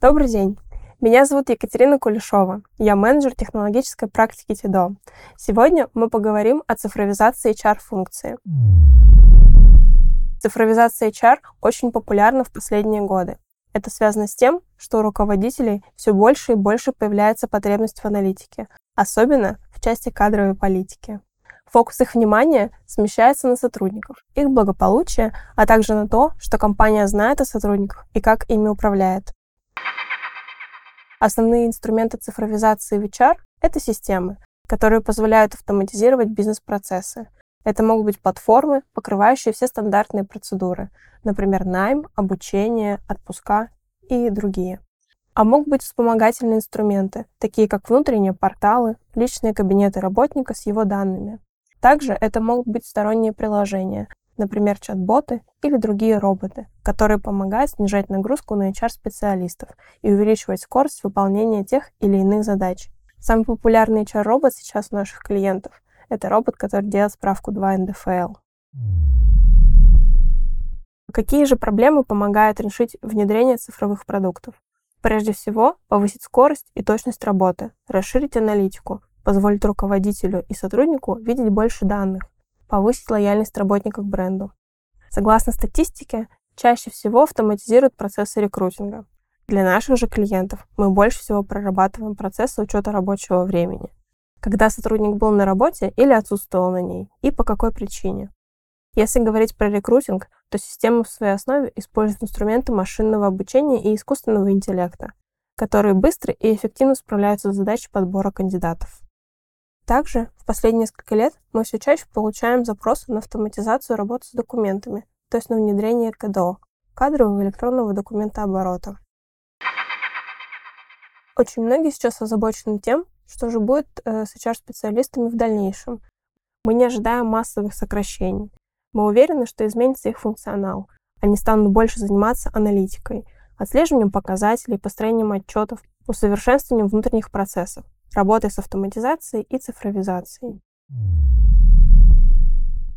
Добрый день. Меня зовут Екатерина Кулешова. Я менеджер технологической практики ТИДО. Сегодня мы поговорим о цифровизации HR-функции. Цифровизация HR очень популярна в последние годы. Это связано с тем, что у руководителей все больше и больше появляется потребность в аналитике, особенно в части кадровой политики. Фокус их внимания смещается на сотрудников, их благополучие, а также на то, что компания знает о сотрудниках и как ими управляет. Основные инструменты цифровизации в HR — это системы, которые позволяют автоматизировать бизнес-процессы. Это могут быть платформы, покрывающие все стандартные процедуры, например, найм, обучение, отпуска и другие. А могут быть вспомогательные инструменты, такие как внутренние порталы, личные кабинеты работника с его данными. Также это могут быть сторонние приложения, например, чат-боты или другие роботы, которые помогают снижать нагрузку на HR-специалистов и увеличивать скорость выполнения тех или иных задач. Самый популярный HR-робот сейчас у наших клиентов — это робот, который делает справку 2 НДФЛ. Какие же проблемы помогают решить внедрение цифровых продуктов? Прежде всего, повысить скорость и точность работы, расширить аналитику, позволить руководителю и сотруднику видеть больше данных, повысить лояльность работников к бренду. Согласно статистике, чаще всего автоматизируют процессы рекрутинга. Для наших же клиентов мы больше всего прорабатываем процессы учета рабочего времени. Когда сотрудник был на работе или отсутствовал на ней, и по какой причине. Если говорить про рекрутинг, то система в своей основе использует инструменты машинного обучения и искусственного интеллекта, которые быстро и эффективно справляются с задачей подбора кандидатов. Также в последние несколько лет мы все чаще получаем запросы на автоматизацию работы с документами, то есть на внедрение КДО – кадрового электронного документооборота. Очень многие сейчас озабочены тем, что же будет э, с HR-специалистами в дальнейшем. Мы не ожидаем массовых сокращений. Мы уверены, что изменится их функционал. Они станут больше заниматься аналитикой, отслеживанием показателей, построением отчетов, усовершенствованием внутренних процессов работой с автоматизацией и цифровизацией.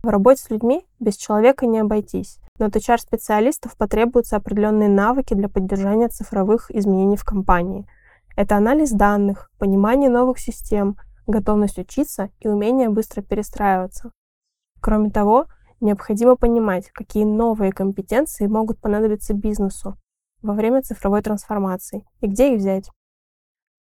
В работе с людьми без человека не обойтись, но от HR-специалистов потребуются определенные навыки для поддержания цифровых изменений в компании. Это анализ данных, понимание новых систем, готовность учиться и умение быстро перестраиваться. Кроме того, необходимо понимать, какие новые компетенции могут понадобиться бизнесу во время цифровой трансформации и где их взять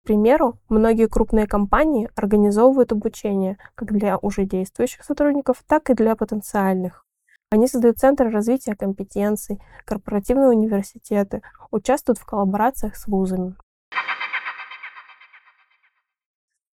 примеру, многие крупные компании организовывают обучение как для уже действующих сотрудников, так и для потенциальных. Они создают центры развития компетенций, корпоративные университеты, участвуют в коллаборациях с вузами.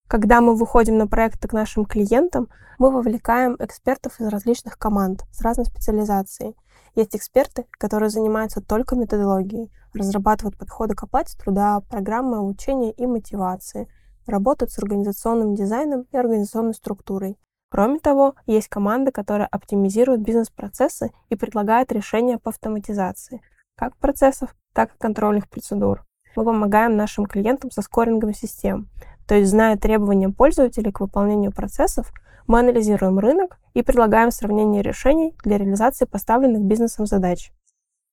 Когда мы выходим на проекты к нашим клиентам, мы вовлекаем экспертов из различных команд с разной специализацией. Есть эксперты, которые занимаются только методологией, разрабатывают подходы к оплате труда, программы обучения и мотивации, работают с организационным дизайном и организационной структурой. Кроме того, есть команды, которые оптимизируют бизнес-процессы и предлагают решения по автоматизации, как процессов, так и контрольных процедур. Мы помогаем нашим клиентам со скорингом систем, то есть, зная требования пользователей к выполнению процессов, мы анализируем рынок и предлагаем сравнение решений для реализации поставленных бизнесом задач.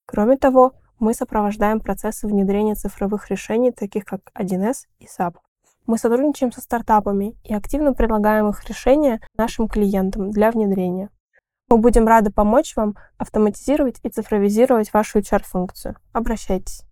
Кроме того, мы сопровождаем процессы внедрения цифровых решений, таких как 1С и SAP. Мы сотрудничаем со стартапами и активно предлагаем их решения нашим клиентам для внедрения. Мы будем рады помочь вам автоматизировать и цифровизировать вашу HR-функцию. Обращайтесь.